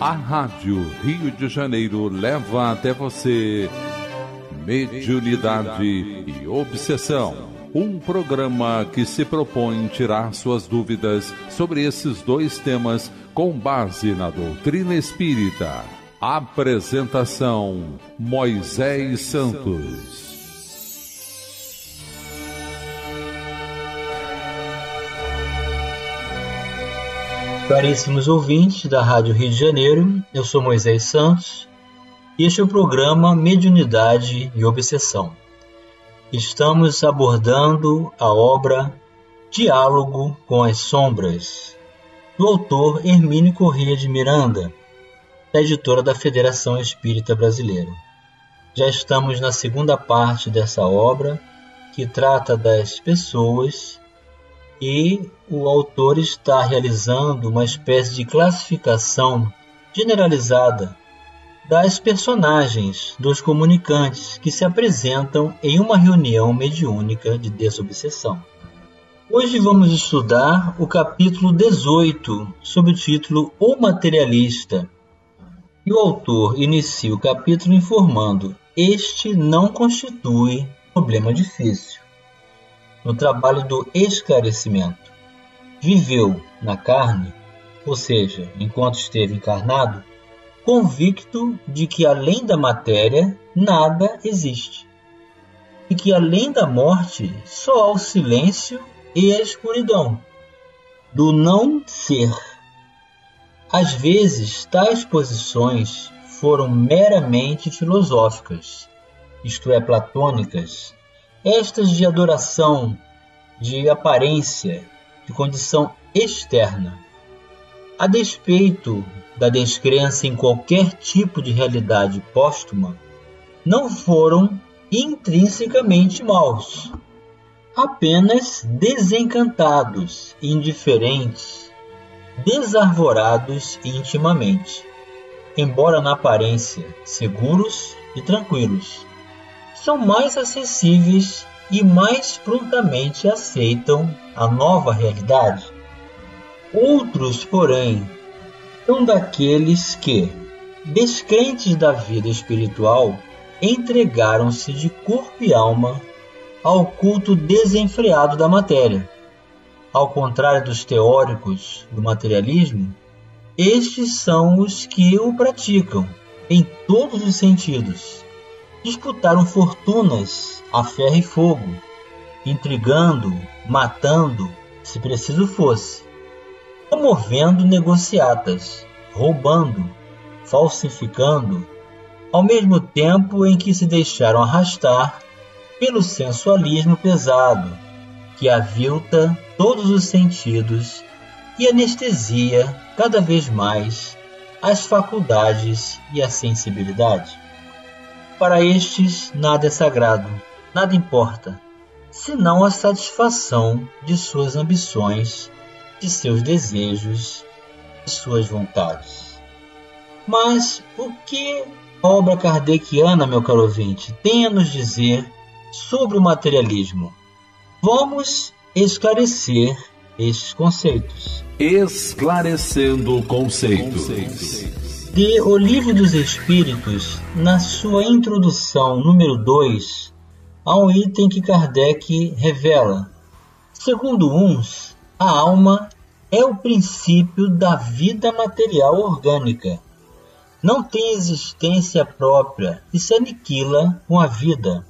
A Rádio Rio de Janeiro leva até você Mediunidade e Obsessão. Um programa que se propõe tirar suas dúvidas sobre esses dois temas com base na doutrina espírita. Apresentação: Moisés Santos. Caríssimos ouvintes da Rádio Rio de Janeiro, eu sou Moisés Santos e este é o programa Mediunidade e Obsessão. Estamos abordando a obra Diálogo com as Sombras, do autor Hermínio Corrêa de Miranda, da editora da Federação Espírita Brasileira. Já estamos na segunda parte dessa obra, que trata das pessoas e o autor está realizando uma espécie de classificação generalizada das personagens dos comunicantes que se apresentam em uma reunião mediúnica de desobsessão. Hoje vamos estudar o capítulo 18, sob o título O Materialista. E o autor inicia o capítulo informando: Este não constitui problema difícil no trabalho do esclarecimento. Viveu na carne, ou seja, enquanto esteve encarnado, convicto de que além da matéria nada existe, e que além da morte só há o silêncio e a escuridão do não ser. Às vezes, tais posições foram meramente filosóficas, isto é, platônicas, estas de adoração, de aparência, de condição externa. A despeito da descrença em qualquer tipo de realidade póstuma, não foram intrinsecamente maus, apenas desencantados, indiferentes, desarvorados intimamente, embora na aparência seguros e tranquilos são mais acessíveis e mais prontamente aceitam a nova realidade. Outros, porém, são daqueles que, descrentes da vida espiritual, entregaram-se de corpo e alma ao culto desenfreado da matéria. Ao contrário dos teóricos do materialismo, estes são os que o praticam em todos os sentidos, disputaram fortunas a ferro e fogo, intrigando, matando, se preciso fosse, promovendo negociatas, roubando, falsificando, ao mesmo tempo em que se deixaram arrastar pelo sensualismo pesado, que avilta todos os sentidos e anestesia cada vez mais as faculdades e a sensibilidade. Para estes, nada é sagrado, nada importa, senão a satisfação de suas ambições, de seus desejos, de suas vontades. Mas o que a obra kardeciana, meu caro ouvinte, tem a nos dizer sobre o materialismo? Vamos esclarecer estes conceitos. Esclarecendo conceitos de O Livro dos Espíritos, na sua introdução número 2, há um item que Kardec revela. Segundo uns, a alma é o princípio da vida material orgânica. Não tem existência própria e se aniquila com a vida.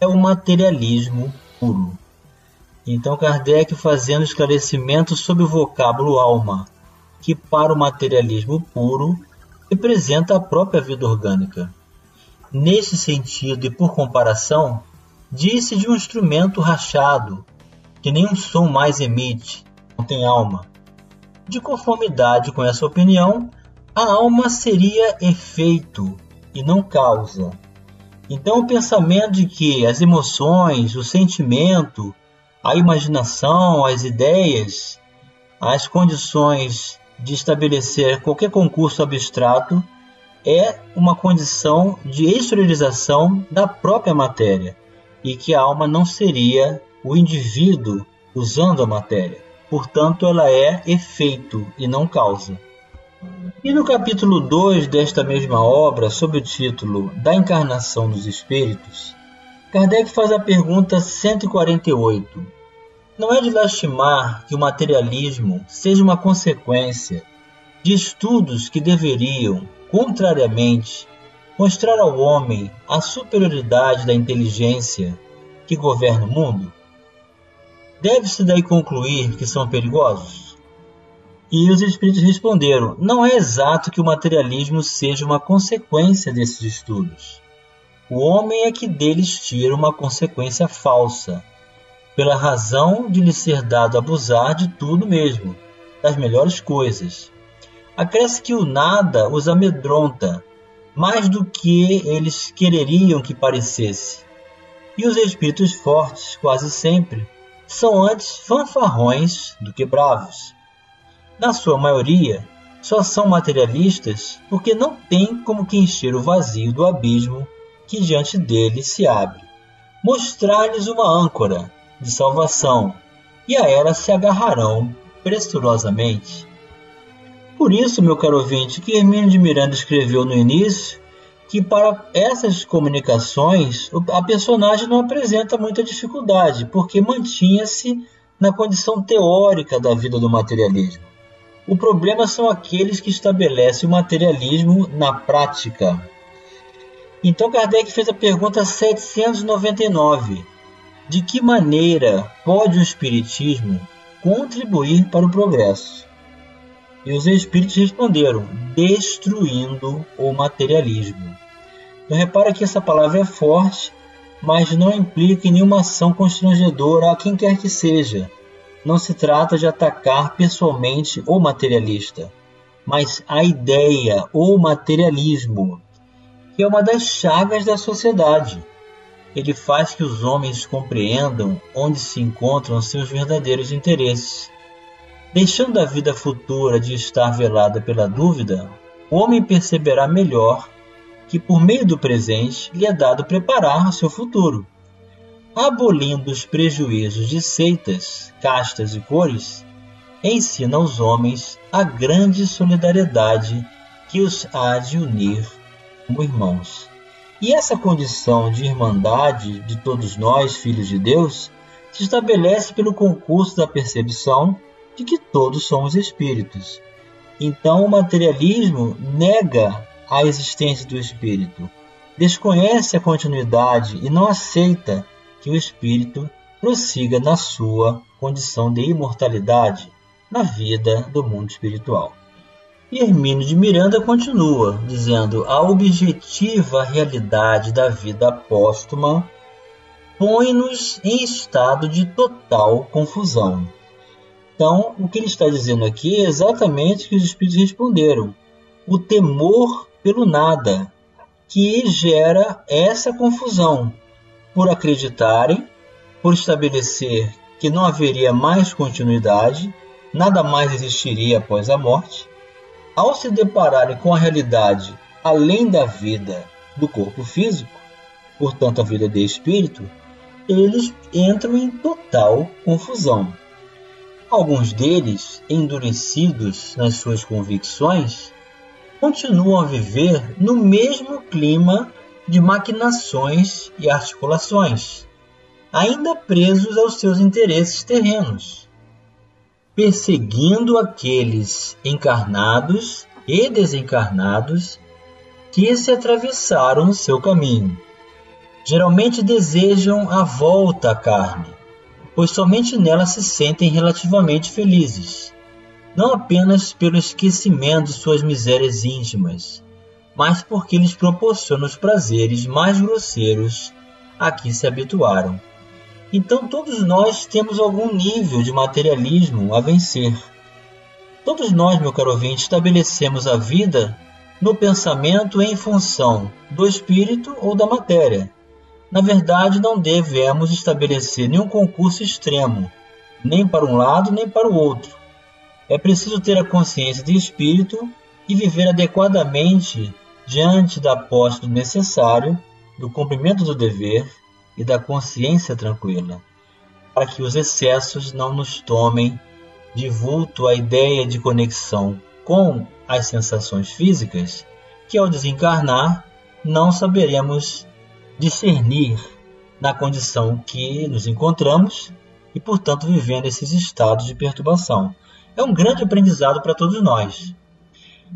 É o materialismo puro. Então Kardec fazendo esclarecimento sobre o vocábulo alma que para o materialismo puro representa a própria vida orgânica. Nesse sentido e por comparação, disse de um instrumento rachado, que nenhum som mais emite, não tem alma. De conformidade com essa opinião, a alma seria efeito e não causa. Então, o pensamento de que as emoções, o sentimento, a imaginação, as ideias, as condições de estabelecer qualquer concurso abstrato é uma condição de exteriorização da própria matéria e que a alma não seria o indivíduo usando a matéria. Portanto, ela é efeito e não causa. E no capítulo 2 desta mesma obra, sob o título Da Encarnação dos Espíritos, Kardec faz a pergunta 148. Não é de lastimar que o materialismo seja uma consequência de estudos que deveriam, contrariamente, mostrar ao homem a superioridade da inteligência que governa o mundo? Deve-se daí concluir que são perigosos? E os espíritos responderam: não é exato que o materialismo seja uma consequência desses estudos. O homem é que deles tira uma consequência falsa, pela razão de lhe ser dado abusar de tudo mesmo, das melhores coisas. Acresce que o nada os amedronta, mais do que eles quereriam que parecesse. E os espíritos fortes, quase sempre, são antes fanfarrões do que bravos na sua maioria, só são materialistas porque não têm como que encher o vazio do abismo que diante deles se abre. Mostrar-lhes uma âncora de salvação, e a ela se agarrarão pressurosamente. Por isso, meu caro ouvinte, que Hermínio de Miranda escreveu no início que para essas comunicações a personagem não apresenta muita dificuldade, porque mantinha-se na condição teórica da vida do materialismo. O problema são aqueles que estabelecem o materialismo na prática. Então Kardec fez a pergunta 799: De que maneira pode o Espiritismo contribuir para o progresso? E os espíritos responderam: destruindo o materialismo. Então repara que essa palavra é forte, mas não implica em nenhuma ação constrangedora a quem quer que seja não se trata de atacar pessoalmente o materialista, mas a ideia, o materialismo, que é uma das chagas da sociedade. Ele faz que os homens compreendam onde se encontram seus verdadeiros interesses. Deixando a vida futura de estar velada pela dúvida, o homem perceberá melhor que por meio do presente lhe é dado preparar seu futuro abolindo os prejuízos de seitas, castas e cores, ensina aos homens a grande solidariedade que os há de unir como irmãos. E essa condição de irmandade de todos nós, filhos de Deus, se estabelece pelo concurso da percepção de que todos somos espíritos. Então, o materialismo nega a existência do espírito, desconhece a continuidade e não aceita que o espírito prossiga na sua condição de imortalidade na vida do mundo espiritual. E Hermínio de Miranda continua dizendo: a objetiva realidade da vida póstuma põe-nos em estado de total confusão. Então, o que ele está dizendo aqui é exatamente o que os espíritos responderam: o temor pelo nada, que gera essa confusão, por acreditarem, por estabelecer que não haveria mais continuidade, nada mais existiria após a morte, ao se depararem com a realidade além da vida do corpo físico, portanto a vida de espírito, eles entram em total confusão. Alguns deles, endurecidos nas suas convicções, continuam a viver no mesmo clima de maquinações e articulações, ainda presos aos seus interesses terrenos, perseguindo aqueles encarnados e desencarnados que se atravessaram o seu caminho. Geralmente desejam a volta à carne, pois somente nela se sentem relativamente felizes, não apenas pelo esquecimento de suas misérias íntimas, mas porque lhes proporciona os prazeres mais grosseiros a que se habituaram. Então todos nós temos algum nível de materialismo a vencer. Todos nós, meu caro ouvinte, estabelecemos a vida no pensamento em função do espírito ou da matéria. Na verdade, não devemos estabelecer nenhum concurso extremo, nem para um lado nem para o outro. É preciso ter a consciência de espírito e viver adequadamente diante da posse do necessário, do cumprimento do dever e da consciência tranquila, para que os excessos não nos tomem de vulto a ideia de conexão com as sensações físicas que ao desencarnar não saberemos discernir na condição que nos encontramos e, portanto, vivendo esses estados de perturbação. É um grande aprendizado para todos nós.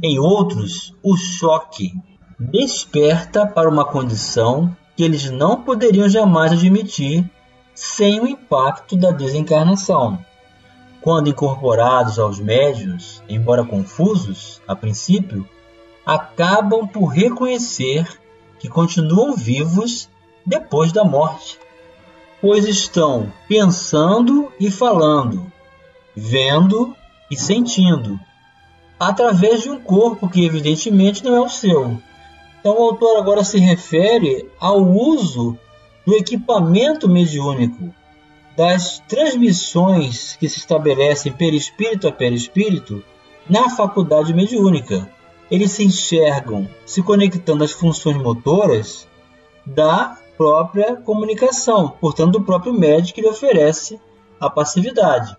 Em outros, o choque desperta para uma condição que eles não poderiam jamais admitir sem o impacto da desencarnação. Quando incorporados aos médios, embora confusos a princípio, acabam por reconhecer que continuam vivos depois da morte, pois estão pensando e falando, vendo e sentindo, através de um corpo que evidentemente não é o seu. Então o autor agora se refere ao uso do equipamento mediúnico, das transmissões que se estabelecem perispírito a perispírito na faculdade mediúnica. Eles se enxergam se conectando às funções motoras da própria comunicação, portanto, do próprio médico que lhe oferece a passividade,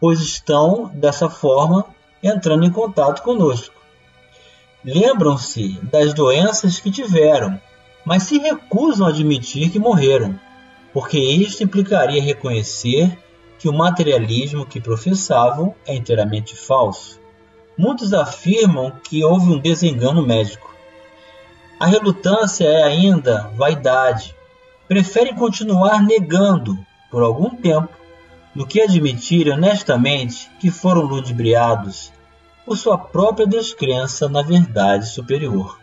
pois estão, dessa forma, entrando em contato conosco. Lembram-se das doenças que tiveram, mas se recusam a admitir que morreram, porque isto implicaria reconhecer que o materialismo que professavam é inteiramente falso. Muitos afirmam que houve um desengano médico. A relutância é ainda vaidade. Preferem continuar negando, por algum tempo, do que admitir honestamente que foram ludibriados por sua própria descrença na verdade superior.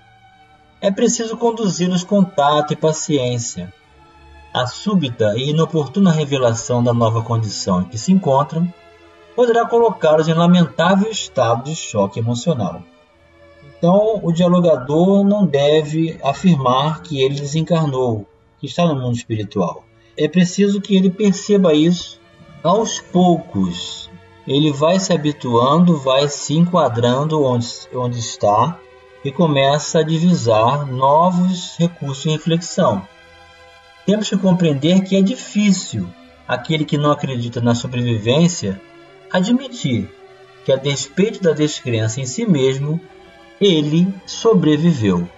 É preciso conduzi-los com tato e paciência. A súbita e inoportuna revelação da nova condição em que se encontram poderá colocá-los em lamentável estado de choque emocional. Então, o dialogador não deve afirmar que ele desencarnou, que está no mundo espiritual. É preciso que ele perceba isso aos poucos. Ele vai se habituando, vai se enquadrando onde, onde está e começa a divisar novos recursos de reflexão. Temos que compreender que é difícil aquele que não acredita na sobrevivência admitir que, a despeito da descrença em si mesmo, ele sobreviveu.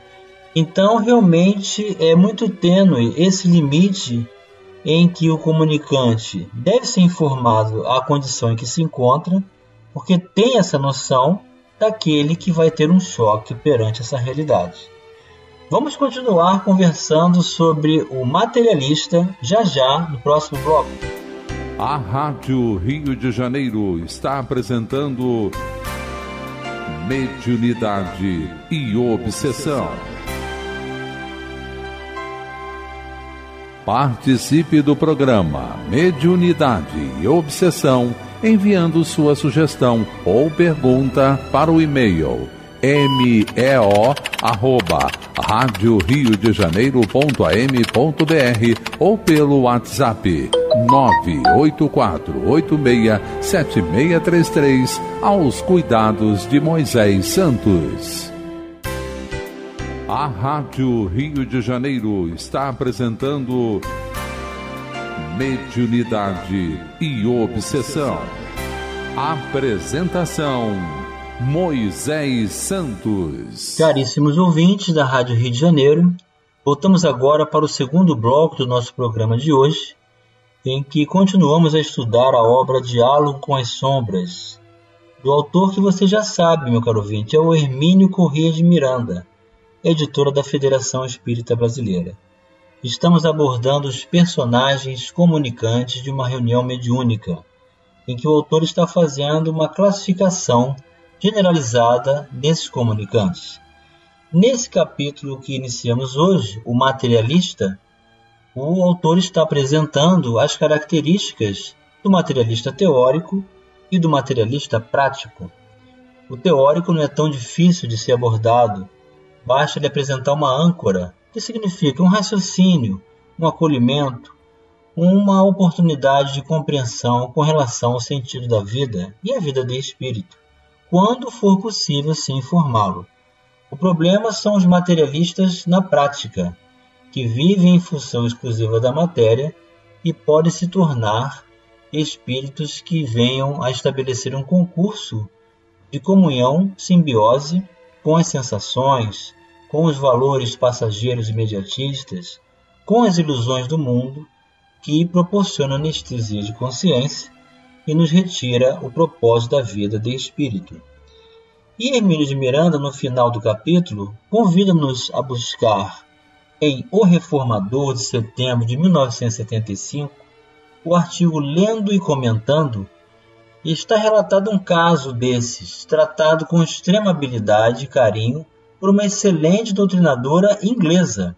Então, realmente é muito tênue esse limite em que o comunicante deve ser informado à condição em que se encontra, porque tem essa noção daquele que vai ter um choque perante essa realidade. Vamos continuar conversando sobre o materialista já já no próximo bloco. A Rádio Rio de Janeiro está apresentando Mediunidade e Obsessão. Participe do programa Mediunidade e Obsessão enviando sua sugestão ou pergunta para o e-mail meo rádio rio de janeiro.am.br ou pelo WhatsApp 984867633 aos cuidados de Moisés Santos. A Rádio Rio de Janeiro está apresentando Mediunidade e Obsessão. Apresentação Moisés Santos. Caríssimos ouvintes da Rádio Rio de Janeiro, voltamos agora para o segundo bloco do nosso programa de hoje, em que continuamos a estudar a obra Diálogo com as Sombras, do autor que você já sabe, meu caro ouvinte, é o Hermínio Corrêa de Miranda, editora da Federação Espírita Brasileira. Estamos abordando os personagens comunicantes de uma reunião mediúnica, em que o autor está fazendo uma classificação generalizada desses comunicantes. Nesse capítulo que iniciamos hoje, o materialista, o autor está apresentando as características do materialista teórico e do materialista prático. O teórico não é tão difícil de ser abordado, basta lhe apresentar uma âncora, que significa um raciocínio, um acolhimento, uma oportunidade de compreensão com relação ao sentido da vida e à vida de espírito quando for possível se informá-lo. O problema são os materialistas na prática, que vivem em função exclusiva da matéria e podem se tornar espíritos que venham a estabelecer um concurso de comunhão, simbiose com as sensações, com os valores passageiros imediatistas, com as ilusões do mundo, que proporciona anestesia de consciência e nos retira o propósito da vida de espírito. E Hermínio de Miranda, no final do capítulo, convida-nos a buscar em O Reformador de setembro de 1975 o artigo Lendo e Comentando, está relatado um caso desses, tratado com extrema habilidade e carinho por uma excelente doutrinadora inglesa.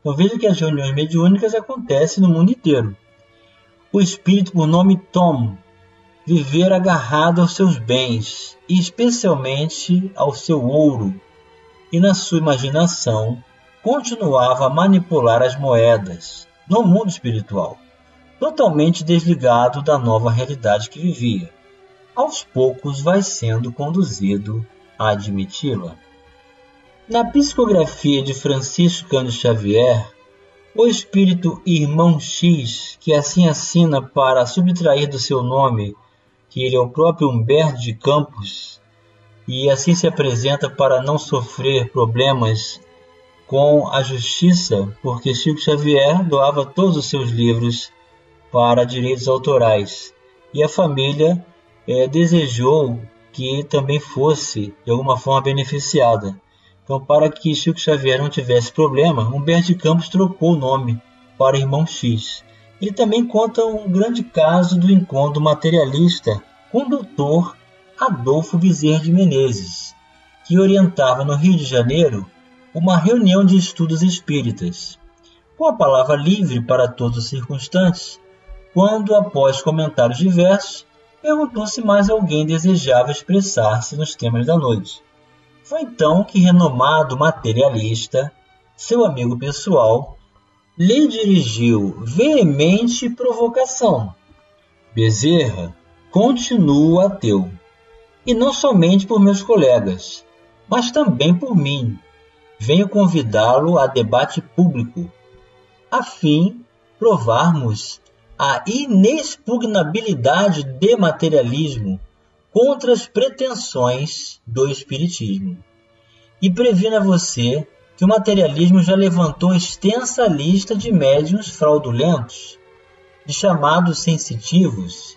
Então veja que as reuniões mediúnicas acontecem no mundo inteiro. O espírito por nome Tom viver agarrado aos seus bens, e especialmente ao seu ouro, e na sua imaginação continuava a manipular as moedas no mundo espiritual, totalmente desligado da nova realidade que vivia. Aos poucos vai sendo conduzido a admiti-la. Na psicografia de Francisco Cândido Xavier, o espírito Irmão X, que assim assina para subtrair do seu nome que ele é o próprio Humberto de Campos e assim se apresenta para não sofrer problemas com a justiça, porque Chico Xavier doava todos os seus livros para direitos autorais e a família é, desejou que também fosse de alguma forma beneficiada. Então, para que Chico Xavier não tivesse problema, Humberto de Campos trocou o nome para Irmão X. Ele também conta um grande caso do encontro materialista com o doutor Adolfo Bezerra de Menezes, que orientava no Rio de Janeiro uma reunião de estudos espíritas, com a palavra livre para todos os circunstantes, quando, após comentários diversos, perguntou se mais alguém desejava expressar-se nos temas da noite. Foi então que renomado materialista, seu amigo pessoal, lhe dirigiu veemente provocação. Bezerra continuo ateu. E não somente por meus colegas, mas também por mim. Venho convidá-lo a debate público, a fim provarmos a inexpugnabilidade do materialismo contra as pretensões do espiritismo. E previna você que o materialismo já levantou extensa lista de médiuns fraudulentos, de chamados sensitivos,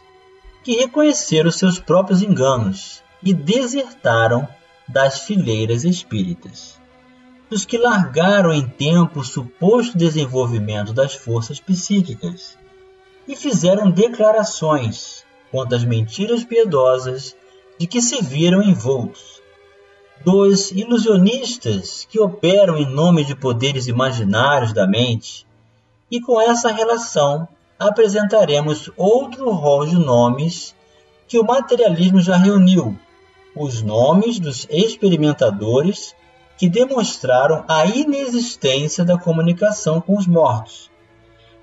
que reconheceram seus próprios enganos e desertaram das fileiras espíritas. Dos que largaram em tempo o suposto desenvolvimento das forças psíquicas e fizeram declarações contra as mentiras piedosas de que se viram envoltos. Dos ilusionistas que operam em nome de poderes imaginários da mente, e com essa relação apresentaremos outro rol de nomes que o materialismo já reuniu, os nomes dos experimentadores que demonstraram a inexistência da comunicação com os mortos,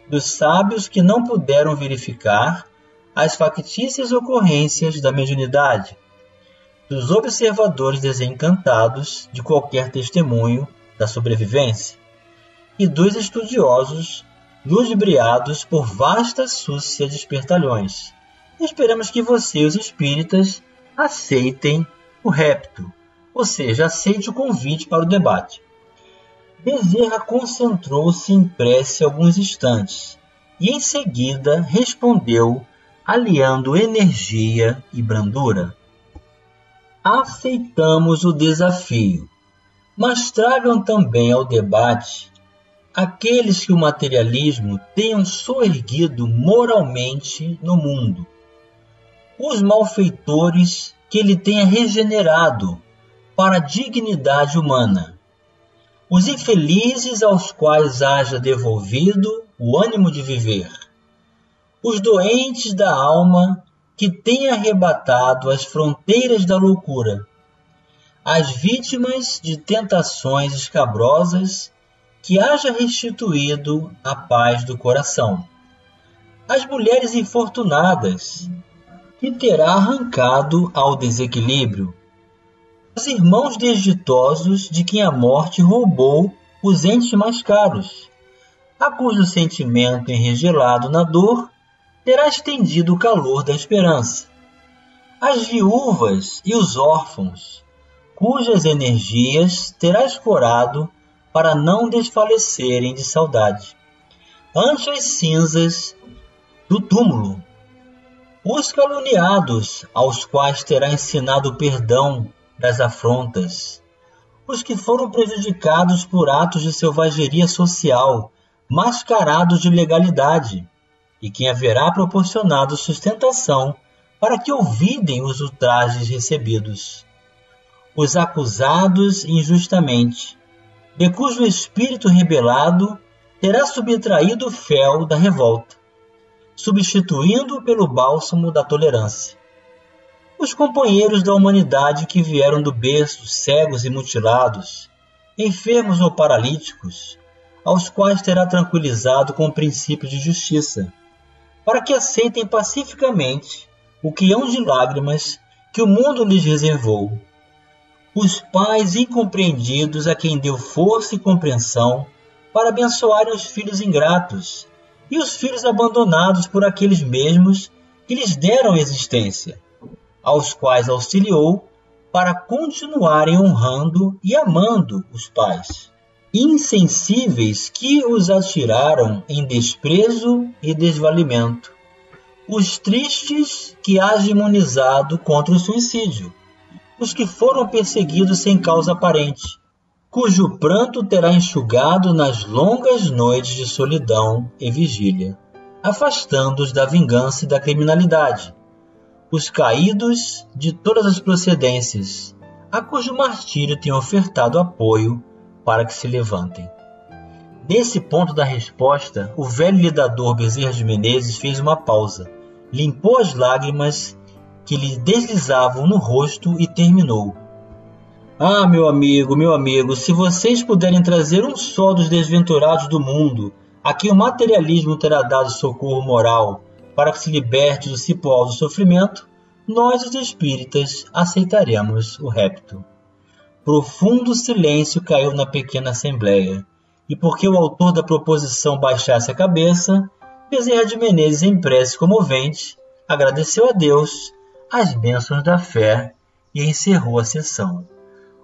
dos sábios que não puderam verificar as factícias ocorrências da mediunidade, dos observadores desencantados de qualquer testemunho da sobrevivência e dos estudiosos ludibriados por vasta súcia de espertalhões. Esperamos que você, os espíritas, aceitem o repto, ou seja, aceite o convite para o debate. Bezerra concentrou-se em prece alguns instantes e em seguida respondeu, aliando energia e brandura. Aceitamos o desafio, mas tragam também ao debate aqueles que o materialismo tenham soerguido moralmente no mundo, os malfeitores que ele tenha regenerado para a dignidade humana, os infelizes aos quais haja devolvido o ânimo de viver, os doentes da alma que tenha arrebatado as fronteiras da loucura, as vítimas de tentações escabrosas que haja restituído a paz do coração, as mulheres infortunadas que terá arrancado ao desequilíbrio, os irmãos desditosos de quem a morte roubou os entes mais caros, a cujo sentimento enregelado na dor terá estendido o calor da esperança. as viúvas e os órfãos, cujas energias terás curado para não desfalecerem de saudade. Ante as cinzas do túmulo, os caluniados, aos quais terá ensinado perdão das afrontas, os que foram prejudicados por atos de selvageria social, mascarados de legalidade, e quem haverá proporcionado sustentação para que ouvidem os ultrajes recebidos. Os acusados injustamente, de cujo espírito rebelado terá subtraído o fel da revolta, substituindo-o pelo bálsamo da tolerância. Os companheiros da humanidade que vieram do berço, cegos e mutilados, enfermos ou paralíticos, aos quais terá tranquilizado com o princípio de justiça, para que aceitem pacificamente o quião de lágrimas que o mundo lhes reservou. Os pais incompreendidos a quem deu força e compreensão para abençoarem os filhos ingratos e os filhos abandonados por aqueles mesmos que lhes deram existência, aos quais auxiliou para continuarem honrando e amando os pais insensíveis que os atiraram em desprezo e desvalimento, os tristes que há imunizado contra o suicídio, os que foram perseguidos sem causa aparente, cujo pranto terá enxugado nas longas noites de solidão e vigília, afastando-os da vingança e da criminalidade, os caídos de todas as procedências, a cujo martírio tem ofertado apoio para que se levantem. Nesse ponto da resposta, o velho lidador Bezerra de Menezes fez uma pausa, limpou as lágrimas que lhe deslizavam no rosto e terminou. Ah, meu amigo, meu amigo, se vocês puderem trazer um só dos desventurados do mundo, a quem o materialismo terá dado socorro moral para que se liberte do cipoal do sofrimento, nós, os espíritas, aceitaremos o repto. Profundo silêncio caiu na pequena assembleia, e porque o autor da proposição baixasse a cabeça, Bezerra de Menezes, em prece comovente, agradeceu a Deus as bênçãos da fé e encerrou a sessão.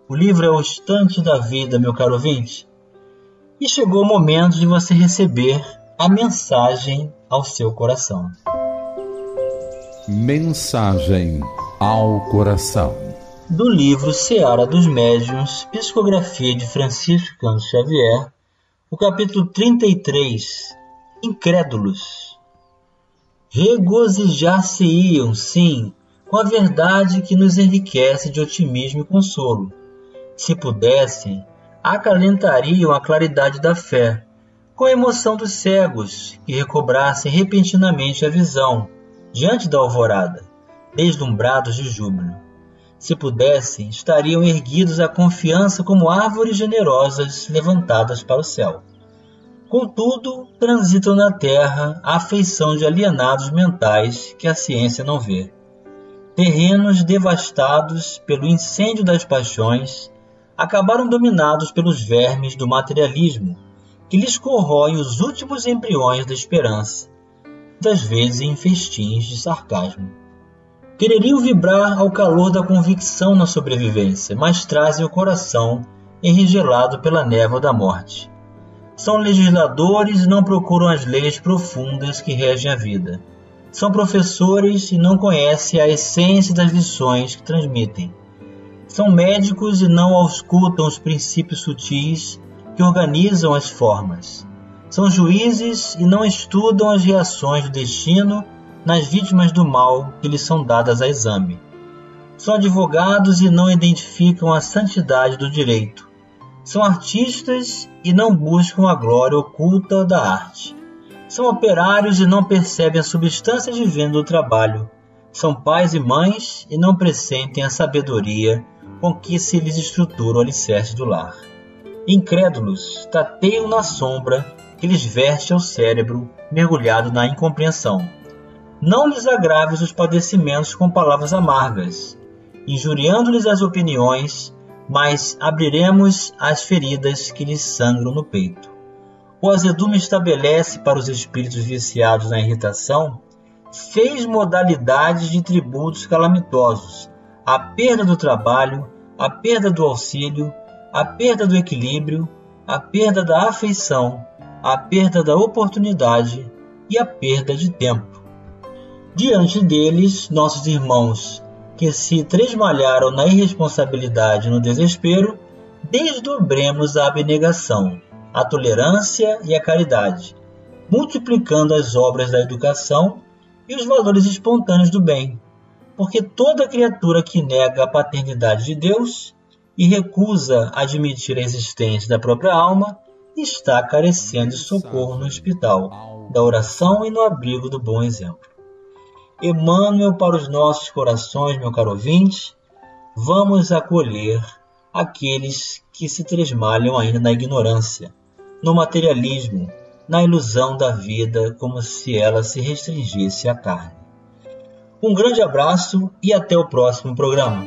O livro é o instante da vida, meu caro ouvinte, e chegou o momento de você receber a mensagem ao seu coração. Mensagem ao coração do livro Seara dos Médiuns, Psicografia de Francisco Cândido Xavier, o capítulo 33, Incrédulos. Regozijar-se-iam, sim, com a verdade que nos enriquece de otimismo e consolo. Se pudessem, acalentariam a claridade da fé, com a emoção dos cegos que recobrassem repentinamente a visão diante da alvorada, deslumbrados de júbilo se pudessem, estariam erguidos à confiança como árvores generosas levantadas para o céu. Contudo, transitam na terra a afeição de alienados mentais que a ciência não vê. Terrenos devastados pelo incêndio das paixões acabaram dominados pelos vermes do materialismo, que lhes corroem os últimos embriões da esperança, muitas vezes em festins de sarcasmo. Quereriam vibrar ao calor da convicção na sobrevivência, mas trazem o coração enrigelado pela névoa da morte. São legisladores e não procuram as leis profundas que regem a vida. São professores e não conhecem a essência das lições que transmitem. São médicos e não auscultam os princípios sutis que organizam as formas. São juízes e não estudam as reações do destino nas vítimas do mal que lhes são dadas a exame. São advogados e não identificam a santidade do direito. São artistas e não buscam a glória oculta da arte. São operários e não percebem a substância divina do trabalho. São pais e mães e não pressentem a sabedoria com que se lhes estrutura o alicerce do lar. Incrédulos tateiam na sombra que lhes veste ao cérebro mergulhado na incompreensão não lhes agraves os padecimentos com palavras amargas, injuriando-lhes as opiniões, mas abriremos as feridas que lhes sangram no peito. O azedume estabelece para os espíritos viciados na irritação fez modalidades de tributos calamitosos, a perda do trabalho, a perda do auxílio, a perda do equilíbrio, a perda da afeição, a perda da oportunidade e a perda de tempo. Diante deles, nossos irmãos, que se tresmalharam na irresponsabilidade e no desespero, desdobremos a abnegação, a tolerância e a caridade, multiplicando as obras da educação e os valores espontâneos do bem, porque toda criatura que nega a paternidade de Deus e recusa admitir a existência da própria alma está carecendo de socorro no hospital, da oração e no abrigo do bom exemplo. Emmanuel para os nossos corações, meu caro ouvinte, vamos acolher aqueles que se tresmalham ainda na ignorância, no materialismo, na ilusão da vida como se ela se restringisse à carne. Um grande abraço e até o próximo programa.